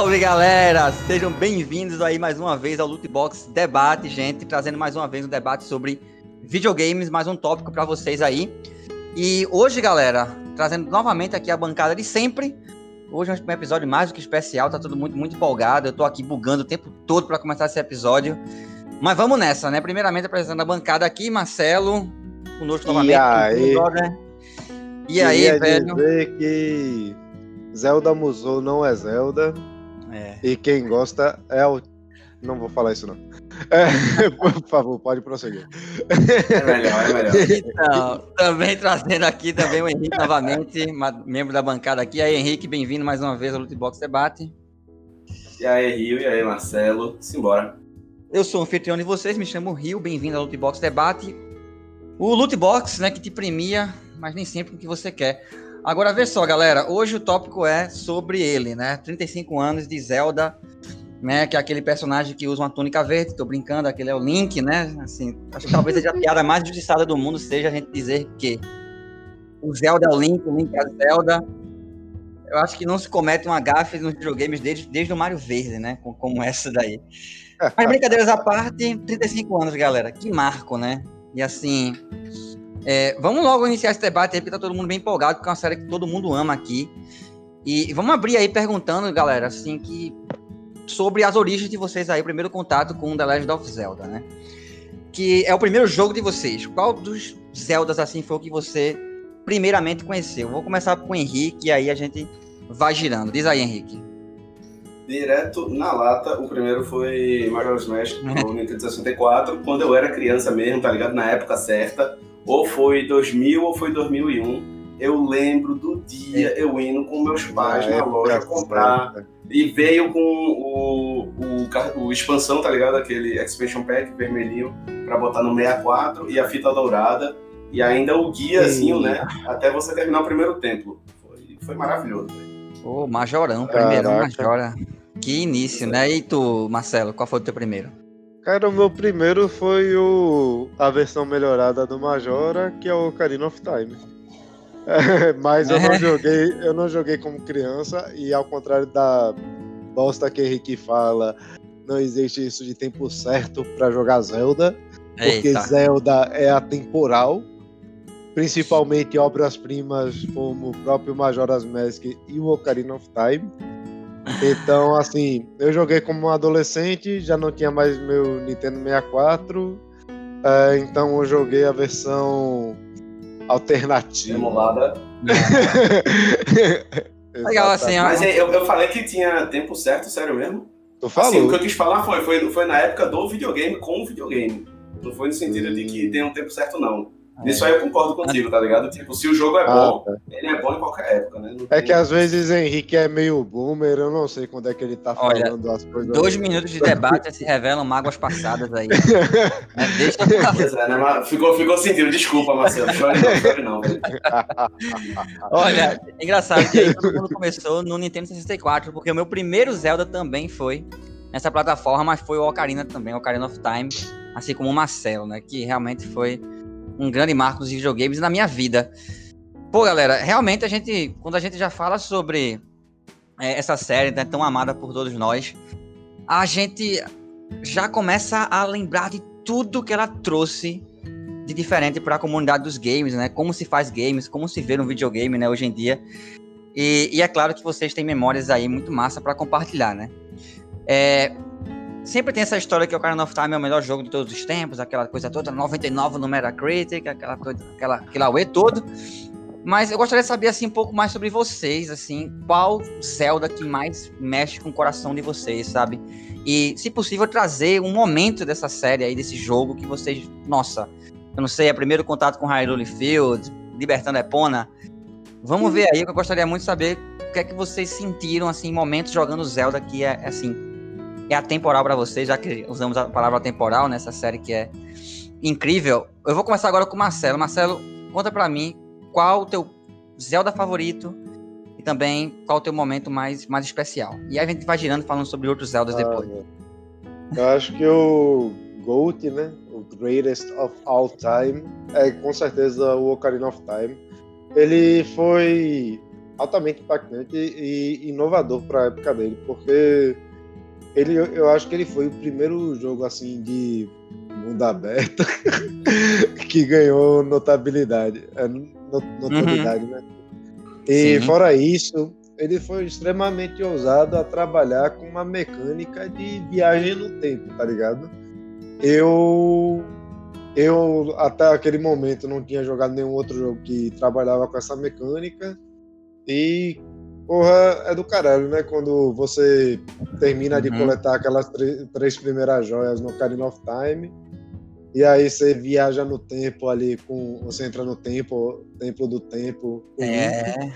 Salve galera! Sejam bem-vindos aí mais uma vez ao Lootbox Debate, gente, trazendo mais uma vez um debate sobre videogames, mais um tópico para vocês aí. E hoje, galera, trazendo novamente aqui a bancada de sempre. Hoje é um episódio mais do que especial, tá todo mundo muito empolgado. Eu tô aqui bugando o tempo todo para começar esse episódio. Mas vamos nessa, né? Primeiramente apresentando a bancada aqui, Marcelo, conosco novamente. E aí, e aí velho? dizer que Zelda Musou não é Zelda. É. E quem gosta é o. Não vou falar isso, não. É, por favor, pode prosseguir. É melhor, é melhor. Então, também trazendo aqui também o Henrique novamente, membro da bancada aqui. Aí, Henrique, bem-vindo mais uma vez ao Lootbox Debate. E aí, Rio, e aí, Marcelo. Simbora. Eu sou o anfitrião de vocês, me chamo Rio, bem-vindo ao Lootbox Debate. O Lootbox, né, que te premia, mas nem sempre o que você quer. Agora, vê só, galera. Hoje o tópico é sobre ele, né? 35 anos de Zelda, né? Que é aquele personagem que usa uma túnica verde. Tô brincando, aquele é o Link, né? Assim, acho que talvez seja a piada mais justiçada do mundo seja a gente dizer que o Zelda é o Link, o Link é a Zelda. Eu acho que não se comete uma gafe nos videogames desde, desde o Mario Verde, né? Como essa daí. Mas brincadeiras à parte, 35 anos, galera. Que marco, né? E assim, é, vamos logo iniciar esse debate aí, porque tá todo mundo bem empolgado, porque é uma série que todo mundo ama aqui. E vamos abrir aí perguntando, galera, assim, que sobre as origens de vocês aí, o primeiro contato com The Legend of Zelda, né? Que é o primeiro jogo de vocês. Qual dos Zeldas, assim, foi o que você primeiramente conheceu? Vou começar com o Henrique e aí a gente vai girando. Diz aí, Henrique. Direto na lata, o primeiro foi Majora's Mask no Nintendo 64, quando eu era criança mesmo, tá ligado? Na época certa ou foi 2000 ou foi 2001. Eu lembro do dia é. eu indo com meus pais na loja comprar. E veio com o, o, o, expansão, tá ligado? Aquele expansion pack vermelhinho para botar no 64 e a fita dourada. E ainda o guiazinho, Sim. né? Até você terminar o primeiro templo. Foi, foi maravilhoso. Ô, Majorão, primeiro Majora. Que início, né? E tu, Marcelo, qual foi o teu primeiro? Cara, o meu primeiro foi o a versão melhorada do Majora, que é o Ocarina of Time. É, mas eu não é. joguei, eu não joguei como criança e ao contrário da bosta que Henrique fala, não existe isso de tempo certo para jogar Zelda, porque Eita. Zelda é atemporal, principalmente obras-primas como o próprio Majora's Mask e o Ocarina of Time. Então, assim, eu joguei como um adolescente, já não tinha mais meu Nintendo 64, é, então eu joguei a versão alternativa. Emulada. Legal, assim, ó. Mas eu, eu falei que tinha tempo certo, sério mesmo? Tu falou. Assim, o que eu quis falar foi, foi, foi na época do videogame com o videogame. Não foi no sentido de que tem um tempo certo, não. Isso aí eu concordo contigo, tá ligado? Tipo, se o jogo é ah, bom, tá. ele é bom em qualquer época, né? Não é tem... que às vezes Henrique é meio boomer, eu não sei quando é que ele tá Olha, falando as coisas. Dois minutos de debate se revelam mágoas passadas aí. é, deixa eu é, né? ficou, ficou sentido, desculpa, Marcelo. Chore não, chore não. Olha, é engraçado que aí todo mundo começou no Nintendo 64, porque o meu primeiro Zelda também foi nessa plataforma, mas foi o Ocarina também, o Ocarina of Time, assim como o Marcelo, né? Que realmente foi um grande marco nos videogames na minha vida. Pô, galera, realmente a gente, quando a gente já fala sobre é, essa série né, tão amada por todos nós, a gente já começa a lembrar de tudo que ela trouxe de diferente para a comunidade dos games, né? Como se faz games, como se vê um videogame, né, hoje em dia. E, e é claro que vocês têm memórias aí muito massa para compartilhar, né? É, Sempre tem essa história que o Ocarina of Time é o melhor jogo de todos os tempos, aquela coisa toda, 99 no Metacritic, aquela coisa, aquela, UE todo. Mas eu gostaria de saber assim um pouco mais sobre vocês, assim, qual Zelda que mais mexe com o coração de vocês, sabe? E, se possível, trazer um momento dessa série aí, desse jogo que vocês, nossa, eu não sei, é primeiro contato com Hyrule Field, Libertando Epona. Vamos ver aí, eu gostaria muito de saber o que é que vocês sentiram assim, momentos jogando Zelda que é assim, é atemporal para vocês, já que usamos a palavra atemporal nessa série que é incrível. Eu vou começar agora com o Marcelo. Marcelo, conta para mim qual o teu Zelda favorito e também qual o teu momento mais, mais especial. E aí a gente vai girando falando sobre outros Zeldas ah, depois. Eu acho que o GOAT, né? O Greatest of All Time, é com certeza o Ocarina of Time. Ele foi altamente impactante e inovador para a época dele, porque ele, eu acho que ele foi o primeiro jogo assim de mundo aberto que ganhou notabilidade, é, notabilidade, uhum. né? E Sim. fora isso, ele foi extremamente ousado a trabalhar com uma mecânica de viagem no tempo, tá ligado? Eu eu até aquele momento não tinha jogado nenhum outro jogo que trabalhava com essa mecânica e porra, é do caralho, né? Quando você termina uhum. de coletar aquelas três primeiras joias no Ocarina of Time e aí você viaja no tempo ali com. Você entra no tempo, templo do tempo. É.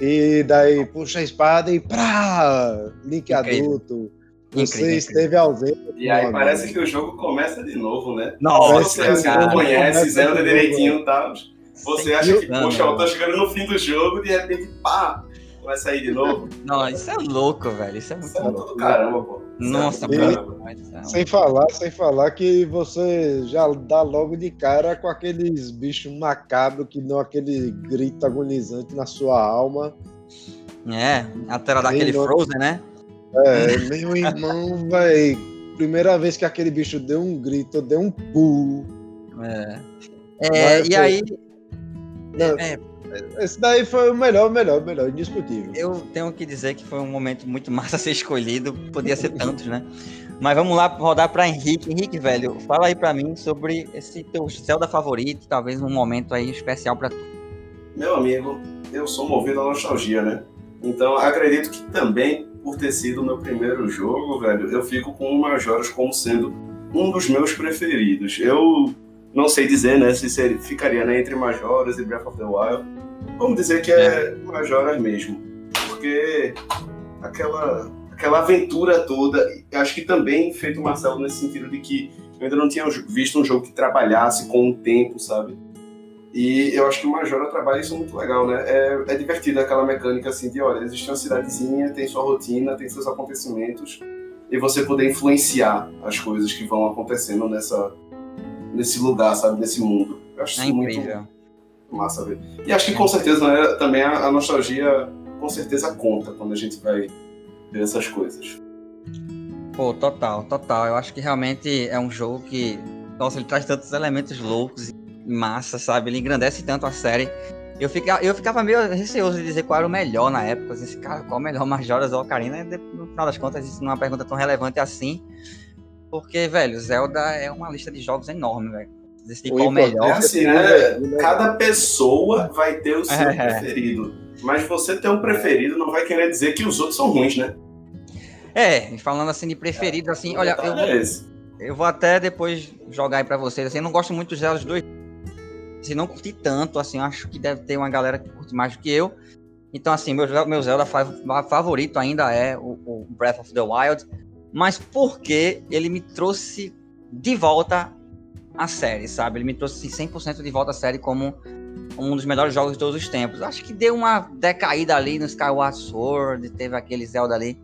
E daí puxa a espada e prá! Link Incrível. adulto. Você incrível, esteve ausente. E aí amigo. parece que o jogo começa de novo, né? Nossa, você assim, não conhece, Zelda direitinho e tal. Você acha que, poxa, eu tô chegando no fim do jogo, de repente, pá, vai sair de novo. Não, isso é louco, velho. Isso é muito isso é louco. É caramba, pô. Nossa, e, sem falar, sem falar que você já dá logo de cara com aqueles bichos macabros que dão aquele grito agonizante na sua alma. É, a tela daquele não... Frozen, né? É, meu irmão, vai. Primeira vez que aquele bicho deu um grito, deu um pulo. É. é e aí. Não, é, esse daí foi o melhor, melhor, melhor, indiscutível. Eu tenho que dizer que foi um momento muito massa ser escolhido, podia ser tantos, né? Mas vamos lá rodar para Henrique. Henrique, velho, fala aí para mim sobre esse teu Zelda favorito, talvez um momento aí especial para tu. Meu amigo, eu sou movido à nostalgia, né? Então acredito que também por ter sido o meu primeiro jogo, velho, eu fico com o Majora's como sendo um dos meus preferidos. Eu não sei dizer, né, se seria, ficaria né, entre Majora's e Breath of the Wild. Vamos dizer que é, é. Majora's mesmo, porque aquela aquela aventura toda, acho que também feito o Marcelo nesse sentido de que eu ainda não tinha visto um jogo que trabalhasse com o tempo, sabe? E eu acho que o Majora trabalha isso muito legal, né? É, é divertido aquela mecânica assim de, olha, existe uma cidadezinha, tem sua rotina, tem seus acontecimentos, e você poder influenciar as coisas que vão acontecendo nessa, nesse lugar, sabe? Nesse mundo. Eu acho é isso incrível. muito massa ver. E acho que com certeza né, também a, a, nostalgia com certeza conta quando a gente vai ver essas coisas. Pô, total, total. Eu acho que realmente é um jogo que, nossa, ele traz tantos elementos loucos e massa, sabe? Ele engrandece tanto a série. Eu ficava, eu ficava meio receoso de dizer qual era o melhor na época. Assim, cara, qual o melhor Majora's ou Ocarina? No final das contas, isso não é uma pergunta tão relevante assim. Porque, velho, Zelda é uma lista de jogos enorme, velho. Decidir qual o melhor. É assim, né? Cada pessoa vai ter o seu é. preferido. Mas você ter um preferido não vai querer dizer que os outros são ruins, né? É, falando assim de preferido, assim, olha, eu vou, é eu vou até depois jogar aí pra vocês. Assim, eu não gosto muito dos Zelda 2. Assim, não curti tanto, assim, acho que deve ter uma galera que curte mais do que eu. Então, assim, meu, meu Zelda favorito ainda é o, o Breath of the Wild mas porque ele me trouxe de volta a série, sabe? Ele me trouxe 100% de volta à série como um dos melhores jogos de todos os tempos. Acho que deu uma decaída ali no Skyward Sword, teve aquele Zelda ali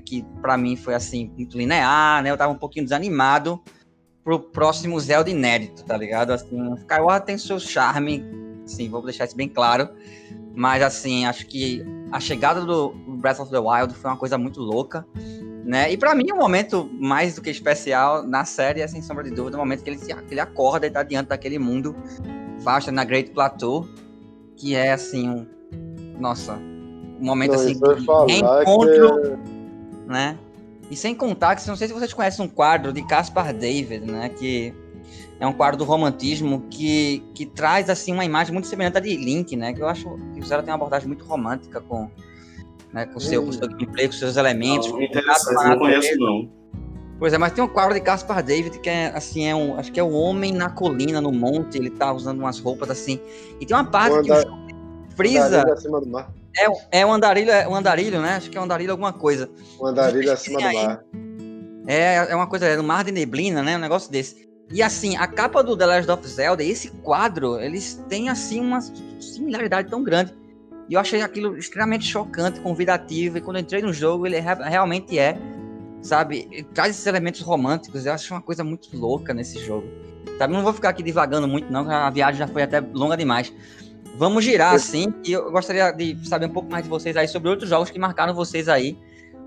que para mim foi assim muito linear, né? Eu tava um pouquinho desanimado pro próximo Zelda inédito, tá ligado? Assim, Skyward tem seu charme, sim, vou deixar isso bem claro, mas assim, acho que a chegada do Breath of the Wild foi uma coisa muito louca. Né? E para mim, o um momento mais do que especial na série é, sem sombra de dúvida, o momento que ele, que ele acorda e tá diante daquele mundo vasto na Great Plateau, que é assim, um, nossa, um momento não, assim de encontro, que... né? E sem contar que, não sei se vocês conhecem um quadro de Caspar David, né? Que é um quadro do romantismo que, que traz assim uma imagem muito semelhante à de Link, né? Que eu acho que o Zero tem uma abordagem muito romântica com né? Com, seu, com seu gameplay, com seus elementos. Não, interessante, não conheço não. Pois é, mas tem um quadro de Caspar David que é assim, é um, acho que é o homem na colina, no monte, ele tá usando umas roupas assim. E tem uma parte o que andar, frisa. Acima do mar. É, é um andarilho, é um andarilho, né? Acho que é um andarilho alguma coisa. Um andarilho acima do mar. É, é uma coisa, é no mar de neblina, né? Um negócio desse. E assim, a capa do The Legend of Zelda, esse quadro, eles têm assim uma similaridade tão grande. E eu achei aquilo extremamente chocante, convidativo. E quando entrei no jogo, ele realmente é, sabe? Ele traz esses elementos românticos. Eu acho uma coisa muito louca nesse jogo. Sabe? Não vou ficar aqui divagando muito, não, a viagem já foi até longa demais. Vamos girar assim, e eu gostaria de saber um pouco mais de vocês aí sobre outros jogos que marcaram vocês aí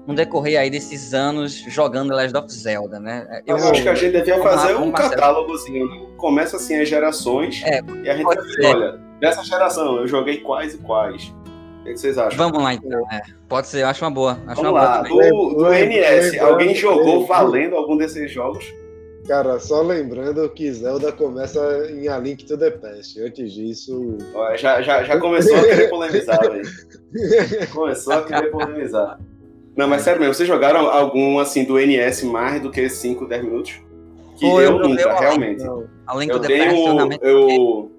no decorrer aí desses anos jogando Legend of Zelda, né? Eu, eu acho que a gente devia fazer um catálogozinho. Né? Começa assim as gerações é, e a gente vai olha, dessa geração eu joguei quais e quais. O que vocês acham? Vamos lá então. É, pode ser, eu acho uma boa. Acho Vamos uma lá, boa do, do NS, alguém jogou valendo algum desses jogos? Cara, só lembrando que Zelda começa em A Link to the Past. Antes disso. já, já, já começou a querer polemizar, velho. Começou a querer polemizar. Não, mas sério mesmo, vocês jogaram algum assim do NS mais do que 5, 10 minutos? Que Pô, eu, eu nunca, eu, realmente. Além eu tenho, eu, eu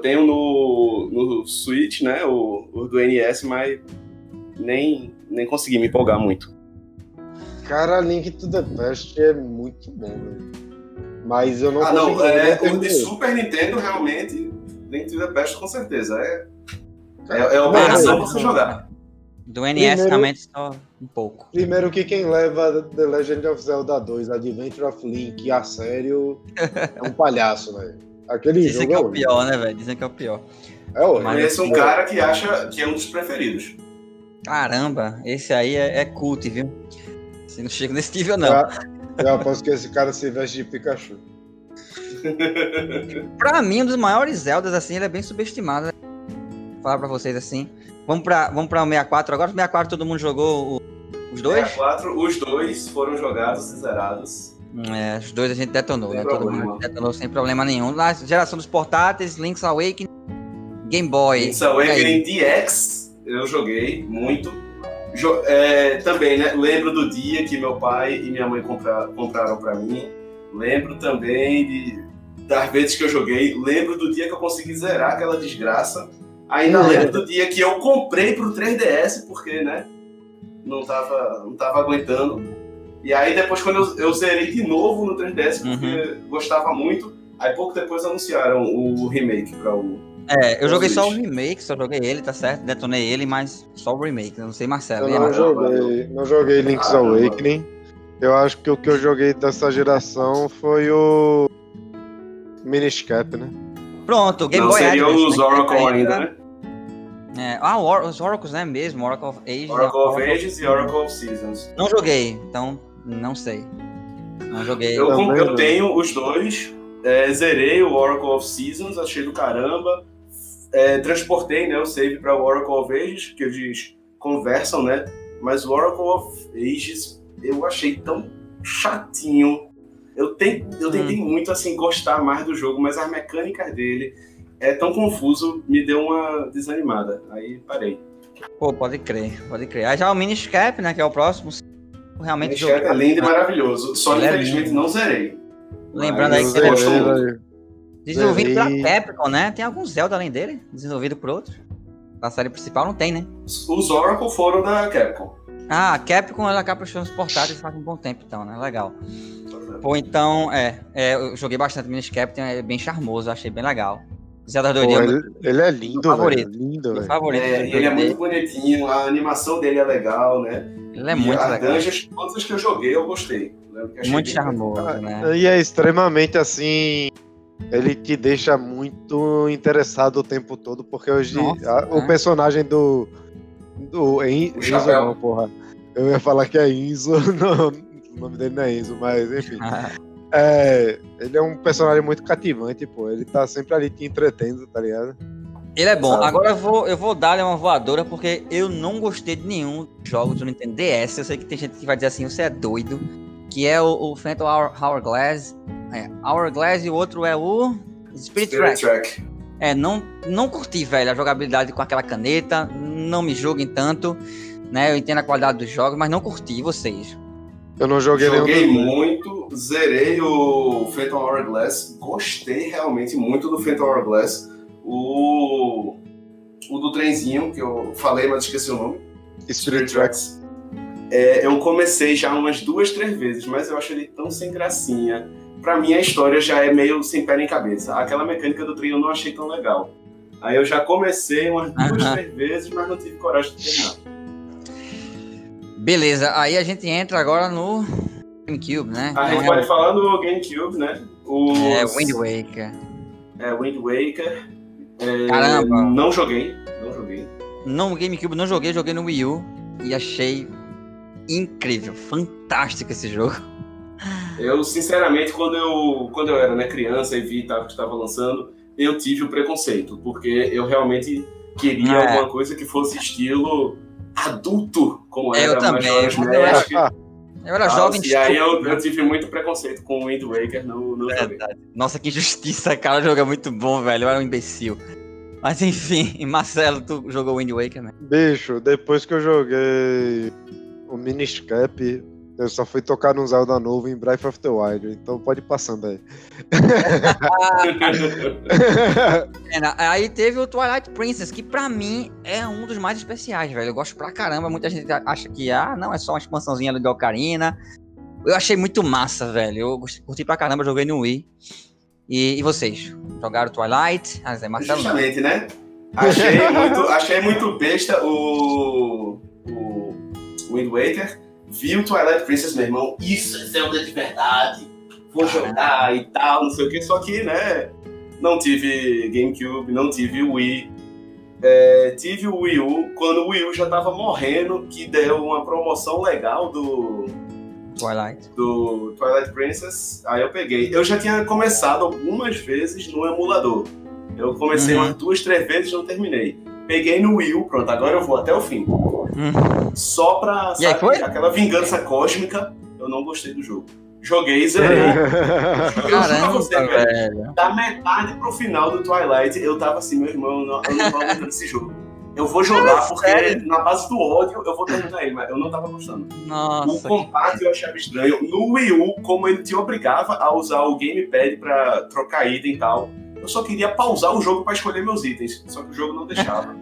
tenho no, no Switch, né, o, o do NS, mas nem, nem consegui me empolgar muito. Cara, Link to the Past é muito bom, velho. Mas eu não Ah, não, é, o de Super Nintendo, realmente, Link to the Past, com certeza. É, é, é obrigação você jogar. Do NS primeiro, realmente só um pouco. Primeiro que quem leva The Legend of Zelda 2, Adventure of Link a sério é um palhaço, velho. Aquele Dizem jogo que é o pior, né, velho? Dizem que é o pior. É o Mas esse é um cara que acha que é um dos preferidos. Caramba, esse aí é, é cult, viu? Você não chega nesse nível, não. Eu, eu aposto que esse cara se veste de Pikachu. pra mim, um dos maiores Zeldas, assim, ele é bem subestimado. Né? Vou falar pra vocês assim. Vamos pra, vamos pra o 64 agora. O 64 todo mundo jogou o, os dois? 64, os dois foram jogados e zerados. É, os dois a gente detonou, né? Todo mundo detonou sem problema nenhum. Na geração dos portáteis, Link's Awakening, Game Boy. Link's Awakening DX, eu joguei muito. Jo é, também, né? Lembro do dia que meu pai e minha mãe compra compraram para mim. Lembro também de, das vezes que eu joguei. Lembro do dia que eu consegui zerar aquela desgraça. Ainda é. lembro do dia que eu comprei pro 3DS, porque, né? Não tava, não tava aguentando. E aí depois, quando eu, eu zerei de novo no 3DS, porque uhum. gostava muito, aí pouco depois anunciaram o remake para o. É, eu joguei só o remake, só joguei ele, tá certo? Detonei ele, mas só o remake, não sei Marcelo. Eu não, joguei, não joguei Link's ah, Awakening. Eu acho que o que eu joguei dessa geração foi o Miniscap, né? Pronto, Game não, Boy seria Advance, os Oracle ainda, né? É, ah, os Oracles, né? Mesmo, Oracle of Ages. Oracle of Ages e Oracle of Seasons. Não joguei, então não sei. Não joguei. Eu, eu tenho os dois. É, zerei o Oracle of Seasons, achei do caramba. É, transportei né, o save para o Oracle of Ages, que eles conversam, né? Mas o Oracle of Ages eu achei tão chatinho. Eu, te, eu tentei hum. muito assim gostar mais do jogo, mas as mecânicas dele é tão confuso, me deu uma desanimada. Aí parei. Pô, pode crer, pode crer. Aí já o Miniscap, né, que é o próximo, realmente... Miniscap é lindo e maravilhoso, só ele é infelizmente é não zerei. Lembrando aí que ele Desenvolvido pela Capcom, né? Tem algum Zelda além dele? Desenvolvido por outro? Na série principal não tem, né? Os Oracle foram da Capcom. Ah, a Capcom ela acaba puxando os portáteis faz um bom tempo, então, né? Legal. Pô, então, é, é eu joguei bastante Miniscap, é bem charmoso, achei bem legal. Zelda 2 Pô, ele, ele, é lindo, favorito. Véio, lindo, velho. Favorito. É, ele é muito bonitinho, a animação dele é legal, né? Ele é e muito legal. Dungeons, todas as que eu joguei, eu gostei. Muito charmoso, né? E é extremamente assim. Ele te deixa muito interessado o tempo todo, porque hoje Nossa, a, o personagem do. do en, Enzo, não, porra. Eu ia falar que é Enzo, não, o nome dele não é Enzo, mas enfim. É, ele é um personagem muito cativante, pô. Ele tá sempre ali te entretendo, tá ligado? Ele é bom. Sabe? Agora eu vou, eu vou dar uma voadora porque eu não gostei de nenhum dos jogos do Nintendo DS. Eu sei que tem gente que vai dizer assim, você é doido. Que é o, o Phantom Hour, Hourglass. É, Hourglass e o outro é o Spirit, Spirit Track. Track. É, não, não curti, velho, a jogabilidade com aquela caneta. Não me julguem tanto. Né? Eu entendo a qualidade dos jogos, mas não curti vocês. Eu não joguei, joguei muito, zerei o Phantom Hourglass, gostei realmente muito do Phantom Hourglass. O, o do trenzinho, que eu falei, mas esqueci o nome. Spirit Tracks. É, eu comecei já umas duas, três vezes, mas eu acho ele tão sem gracinha. Pra mim, a história já é meio sem pé nem cabeça. Aquela mecânica do trem eu não achei tão legal. Aí eu já comecei umas duas, três vezes, mas não tive coragem de terminar. Beleza, aí a gente entra agora no GameCube, né? A gente pode falar no GameCube, né? Os... É, Wind Waker. É, Wind Waker. É, Caramba. Não joguei, não joguei. No GameCube não joguei, joguei no Wii U e achei incrível, fantástico esse jogo. Eu, sinceramente, quando eu, quando eu era né, criança e vi tá, que estava lançando, eu tive o preconceito, porque eu realmente queria É. alguma coisa que fosse estilo adulto, como É, eu era também, Majora's mas eu Mask. Eu era tal, jovem E aí eu, eu tive muito preconceito com o Wind Waker no, no. Nossa, que injustiça, cara. O jogo é muito bom, velho. Eu era um imbecil. Mas enfim, Marcelo, tu jogou Wind Waker, né? Bicho, depois que eu joguei o Miniscap, eu só fui tocar no Zelda novo em Breath of the Wild, então pode ir passando aí. Aí teve o Twilight Princess, que pra mim é um dos mais especiais, velho. Eu gosto pra caramba. Muita gente acha que, ah, não, é só uma expansãozinha ali de Ocarina. Eu achei muito massa, velho. Eu gostei- curti pra caramba, joguei no Wii. E, e vocês? Jogaram Twilight? Ah, Zé Marcelo não. Justamente, né? Achei muito, achei muito besta o, o Wind Waker. Vi o Twilight Princess, meu irmão. Isso é Zelda de verdade. Vou jogar e tal, não sei o que. Só que, né? Não tive GameCube, não tive Wii. É, tive o Wii U quando o Wii U já tava morrendo, que deu uma promoção legal do, Twilight. do Twilight Princess, aí eu peguei. Eu já tinha começado algumas vezes no emulador. Eu comecei Uhum. umas duas, três vezes e não terminei. Peguei no Wii U, pronto, agora eu vou até o fim. Hum. Só pra, E aí, sabe, foi? aquela vingança cósmica, eu não gostei do jogo. Joguei e zerei. Eu juro pra Caramba, você, velho, da metade pro final do Twilight, eu tava assim, meu irmão, eu não, eu não tô aguentando esse jogo. Eu vou jogar porque sério? na base do ódio eu vou terminar ele, mas eu não tava gostando. O Nossa. combate eu achava estranho. No Wii U, como ele te obrigava a usar o gamepad pra trocar item e tal, eu só queria pausar o jogo pra escolher meus itens. Só que o jogo não deixava.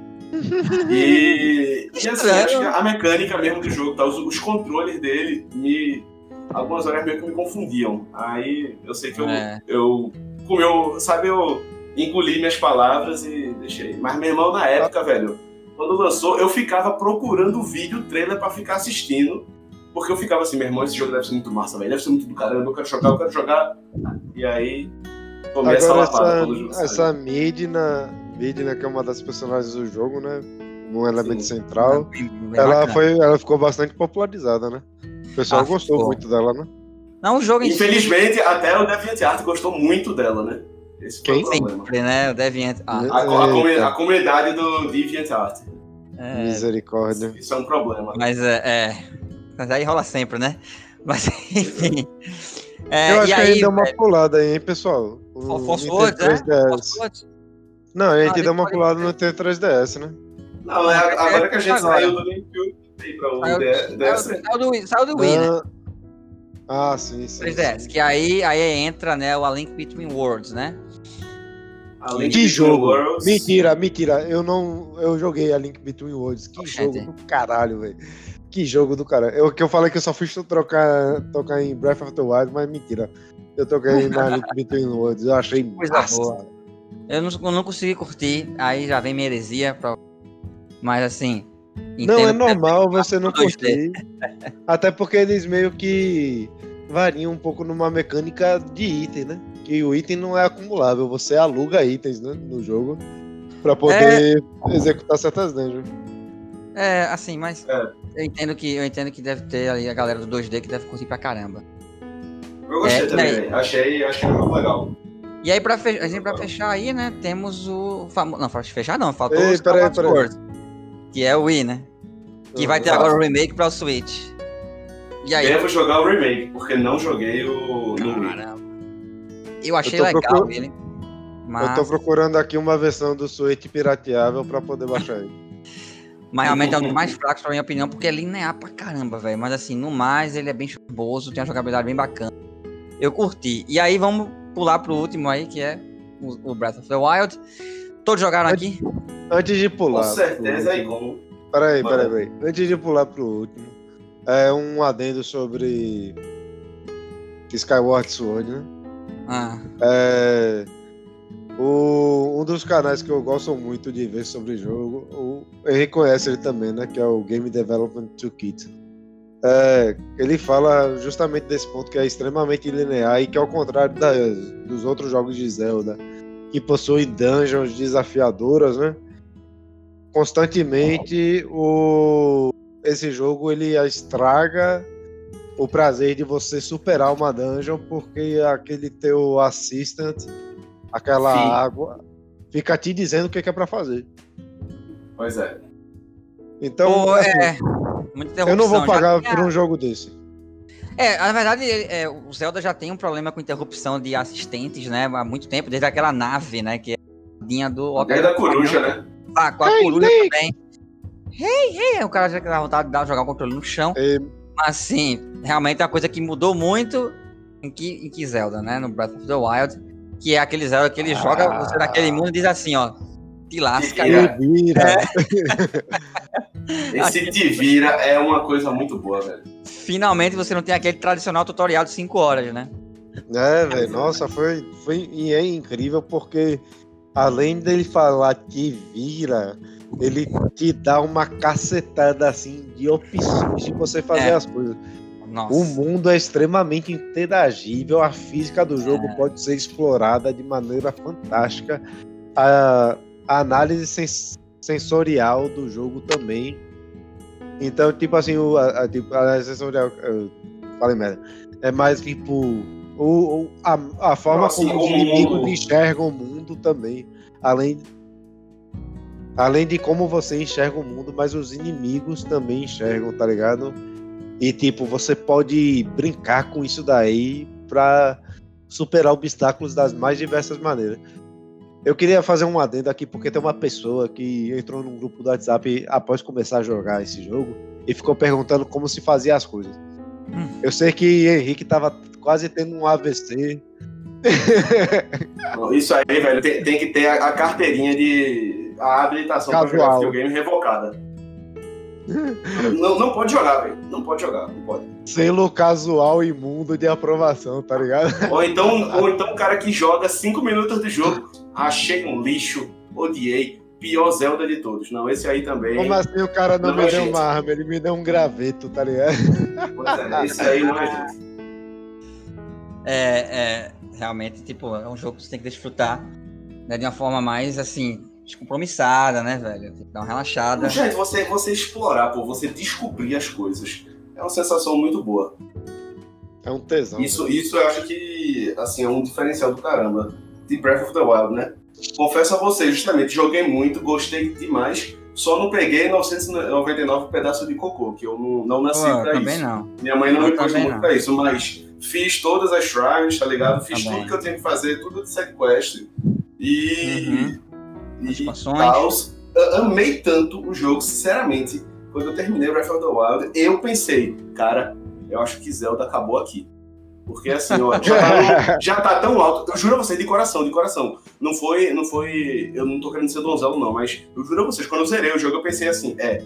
E, e assim, acho que a mecânica mesmo do jogo, tá? os, os controles dele me. Algumas horas meio que me confundiam. Aí eu sei que eu, É. eu comeu, sabe, eu engoli minhas palavras e deixei. Mas meu irmão, na época, velho, quando lançou, eu ficava procurando o vídeo, o trailer pra ficar assistindo. Porque eu ficava assim, meu irmão, esse jogo deve ser muito massa, velho. Deve ser muito do caramba, eu quero jogar, eu quero jogar. E aí, tomei essa Agora lapada essa, quando o jogo Midna, Midna, que é uma das personagens do jogo, né? Um elemento Sim. central. Bem- bem Ela, bacana. foi, ela ficou bastante popularizada, né? O pessoal Ah, gostou ficou. muito dela, né? Não, o jogo Infelizmente, até o DeviantArt gostou muito dela, né? Esse foi Quem? o problema. sempre, né? O Deviant. Ah, A, a comu- a comunidade do DeviantArt. é, Misericórdia. Isso é um problema. mas é, é. Mas aí rola sempre, né? Mas enfim. É, Eu acho e que aí, deu uma pulada aí, hein, pessoal? O Fo- Nintendo Fosfo, né? 3DS. Fosfo- Não, a gente Ah, deu uma pulada no T3DS, né? Não, é, agora que a gente Agora. saiu do GameCube, pra DS. Saiu do, Wii- saiu do Wii, né? Ah, ah, sim, sim. 3DS. sim. Que aí, aí entra, né, o A Link Between Worlds, né? Além Que de jogo! Worlds, Mentira, mentira. Eu não. Eu joguei a Link Between Worlds. Que Oxente. jogo do caralho, velho. Que jogo do caralho. Eu que eu falei que eu só fiz trocar, tocar em Breath of the Wild, mas mentira. Eu toquei na Link Between Worlds. Eu achei Coisa massa. boa. Eu não, eu não consegui curtir, aí já vem minha heresia. Pra... Mas assim. Não, é normal você não 2D. curtir. Até porque eles meio que variam um pouco numa mecânica de item, né? Que o item não é acumulável, você aluga itens né, no jogo pra poder executar certas dungeons. É, assim, mas É. eu entendo que eu entendo que deve ter ali a galera do 2D que deve curtir pra caramba. Eu gostei É, também, né? Achei, achei jogo legal. E aí, pra, fe... a gente, pra fechar aí, né, temos o famoso. Não, pra fechar não, faltou Ei, o peraí, peraí. Sword, Que é o Wii, né? Que vai ter Exato. agora o remake pra o Switch. E aí? Devo jogar o remake, porque não joguei o. Caramba. Eu achei tô legal procurando- ele. Eu Mas, tô procurando aqui uma versão do Switch pirateável pra poder baixar ele. mas realmente é um dos mais fracos, pra minha opinião, porque é linear pra caramba, velho. Mas assim, no mais, ele é bem chuboso, tem uma jogabilidade bem bacana. Eu curti. E aí, vamos pular pro último aí, que é o, o Breath of the Wild. Todos jogaram aqui? Antes de pular. Com certeza é igual. Peraí, peraí, peraí. Antes de pular pro último, é um adendo sobre Skyward Sword, né? Ah, É, o, um dos canais que eu gosto muito de ver sobre jogo, o conhece ele também, né? Que é o Game Development Toolkit. É, ele fala justamente desse ponto que é extremamente linear e que ao contrário da- dos outros jogos de Zelda, que possuem dungeons desafiadoras, né? Constantemente o esse jogo ele estraga o prazer de você superar uma dungeon porque aquele teu assistant, aquela Sim. água, fica te dizendo o que que é pra fazer. Pois é. Então, Pô, assim, é, muita eu não vou. Já pagar tinha- por um jogo desse. É, na verdade, ele- é, o Zelda já tem um problema com interrupção de assistentes, né? Há muito tempo, desde aquela nave, né? Que é a linha do. Até da coruja, né? Ah, com a Hey, coruja também. Hey, hey! O cara já dá vontade de dar- jogar o controle no chão. É, Mas, assim, realmente é uma coisa que mudou muito em que, em que Zelda, né? No Breath of the Wild. Que é aquele Zelda que ele Ah. joga você naquele mundo e diz assim, ó. Te lasca, Te cara. vira. vira. Esse te vira é uma coisa muito boa, velho. Finalmente você não tem aquele tradicional tutorial de 5 horas, né? É, velho, nossa, foi, foi e é incrível porque além dele falar que vira, ele te dá uma cacetada assim de opções de você fazer É. as coisas. Nossa. O mundo é extremamente interagível, a física do jogo É. pode ser explorada de maneira fantástica. A, a análise sens- sensorial do jogo também. Então, tipo assim, o, a, a, tipo, análise sensorial. eu falei merda. É mais tipo. O, o- a, a forma Assim, como os inimigos mundo. enxergam o mundo também. Além, além de como você enxerga o mundo, mas os inimigos também enxergam, tá ligado? E tipo, você pode brincar com isso daí pra superar obstáculos das mais diversas maneiras. Eu queria fazer um adendo aqui porque tem uma pessoa que entrou num grupo do WhatsApp após começar a jogar esse jogo e ficou perguntando como se fazia as coisas. Hum. Eu sei que Henrique tava quase tendo um AVC. Isso aí, velho, tem, tem que ter a, a carteirinha de. a habilitação pra jogar Casual. videogame revocada. não, não pode jogar, velho. Não pode jogar, não pode. Selo casual imundo de aprovação, tá ligado? Ou então, ou então o cara que joga 5 minutos do jogo, achei um lixo, odiei, pior Zelda de todos. Não, esse aí também. Como assim o cara não, Não, me deu gente. uma arma, ele me deu um graveto, tá ligado? Pois é, esse aí não é gente. É, é, realmente, tipo, é um jogo que você tem que desfrutar né, de uma forma mais, assim, descompromissada, né, velho? Tem que dar uma relaxada. Gente, você, você explorar, pô, você descobrir as coisas. É uma sensação muito boa. É um tesão. Isso, isso eu acho que, assim, é um diferencial do caramba de Breath of the Wild, né? Confesso a você, justamente, joguei muito, gostei demais, só não peguei 999 pedaço de cocô, que eu não, não nasci Pô, pra também isso. não. Minha mãe não Eu me pôs muito não. pra isso, mas fiz todas as shrines, tá ligado? Fiz Também. tudo que eu tinha que fazer, tudo de side quest. E. Uhum. e. Eu amei tanto o jogo, sinceramente. Quando eu terminei Breath of the Wild, eu pensei, cara, eu acho que Zelda acabou aqui. Porque assim, ó, já tá, já tá tão alto. Eu juro a vocês, de coração, de coração. Não foi, não foi. Eu não tô querendo ser donzelo, não, mas eu juro a vocês, quando eu zerei o jogo, eu pensei assim, é,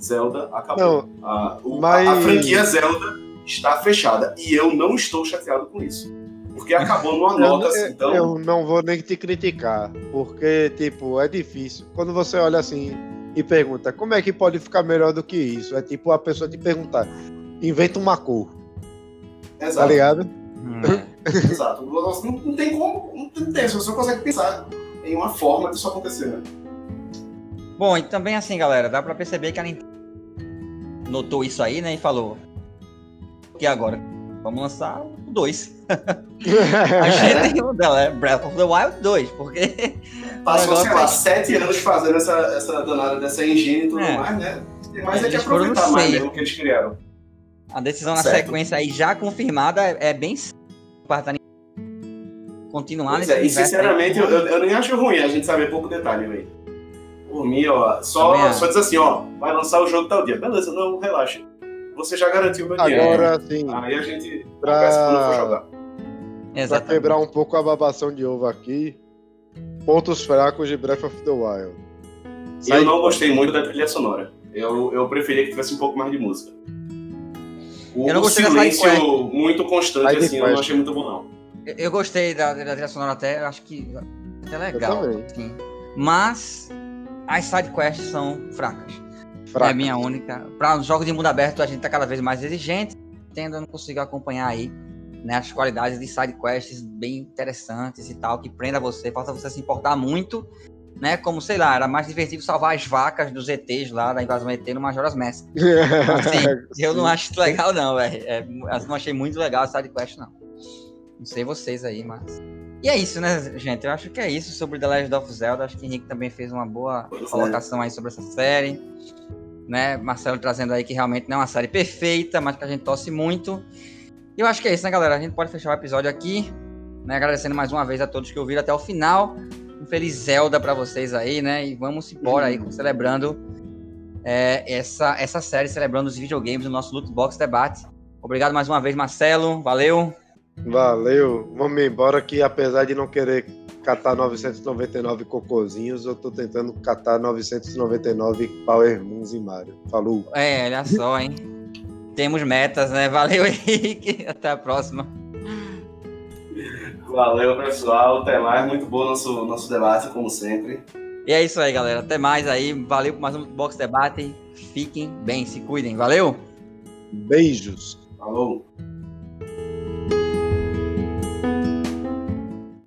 Zelda acabou. Não, A, o- Mas- a, a franquia Zelda está fechada. E eu não estou chateado com isso. Porque acabou numa eu, nota assim, então. eu não vou nem te criticar, porque, tipo, é difícil. Quando você olha assim e pergunta, como é que pode ficar melhor do que isso? É tipo a pessoa te perguntar, inventa uma cor, tá Exato. ligado? Hum, Exato. Não, não tem como. Não tem, você só consegue pensar em uma forma disso acontecer, né? Bom, e também assim, galera, dá pra perceber que a Nintendo notou isso aí, né, e falou que agora vamos lançar o 2. A gente tem o dela, é Breath of the Wild 2, porque Passou, sei lá, tá- sete anos fazendo essa, essa danada dessa engine e tudo É. mais, né? Tem mais é que foram no aproveitar mais mesmo o que eles criaram. A decisão na Certo. sequência aí já confirmada é, é bem Nintendo continuar Pois nesse é, e sinceramente, eu, eu, nem acho ruim a gente saber pouco detalhe, velho. Por mim, ó, só, Também só diz assim, ó, vai lançar o jogo tal dia. Beleza, não, relaxa. Você já garantiu o meu dinheiro. Agora, assim, Aí a gente Pra- quando for jogar. pra quebrar um pouco a babação de ovo aqui, pontos fracos de Breath of the Wild. Eu não gostei muito da trilha sonora. Eu, eu preferia que tivesse um pouco mais de música. O, Eu não gostei da silêncio muito constante, Side assim, eu não achei muito bom, não. Eu, eu gostei da, da trilha sonora até, eu acho que até legal. assim. Mas as sidequests são fracas. É a minha única. Para os jogos de mundo aberto, a gente tá cada vez mais exigente. Tendo, eu não consigo acompanhar aí né, as qualidades de side quests bem interessantes e tal, que prenda você, faça você se importar muito, né? Como, sei lá, era mais divertido salvar as vacas dos ETs lá da invasão ET no Majora's Mask. Então, assim, eu não acho isso legal, não, velho. É, não achei muito legal a side quest, não. Não sei vocês aí, mas. E é isso, né, gente? Eu acho que é isso sobre The Legend of Zelda. Acho que o Henrique também fez uma boa colocação aí sobre essa série. Né? Marcelo trazendo aí que realmente não é uma série perfeita, mas que a gente torce muito. E eu acho que é isso, né, galera? A gente pode fechar o episódio aqui, né? Agradecendo mais uma vez a todos que ouviram até o final. Feliz Zelda para vocês aí, né? E vamos embora aí celebrando é, essa, essa série, celebrando os videogames do nosso Loot Box Debate. Obrigado mais uma vez, Marcelo. Valeu. Valeu. Vamos embora que apesar de não querer catar 999 cocôzinhos, eu tô tentando catar 999 Power Moons em Mario. Falou. É, olha só, hein? temos metas, né? Valeu, Henrique. Até a próxima. Valeu, pessoal. Até mais. Muito bom nosso, nosso debate, como sempre. E é isso aí, galera. Até mais aí. Valeu por mais um Box Debate. Fiquem bem, se cuidem. Valeu. Beijos. Falou.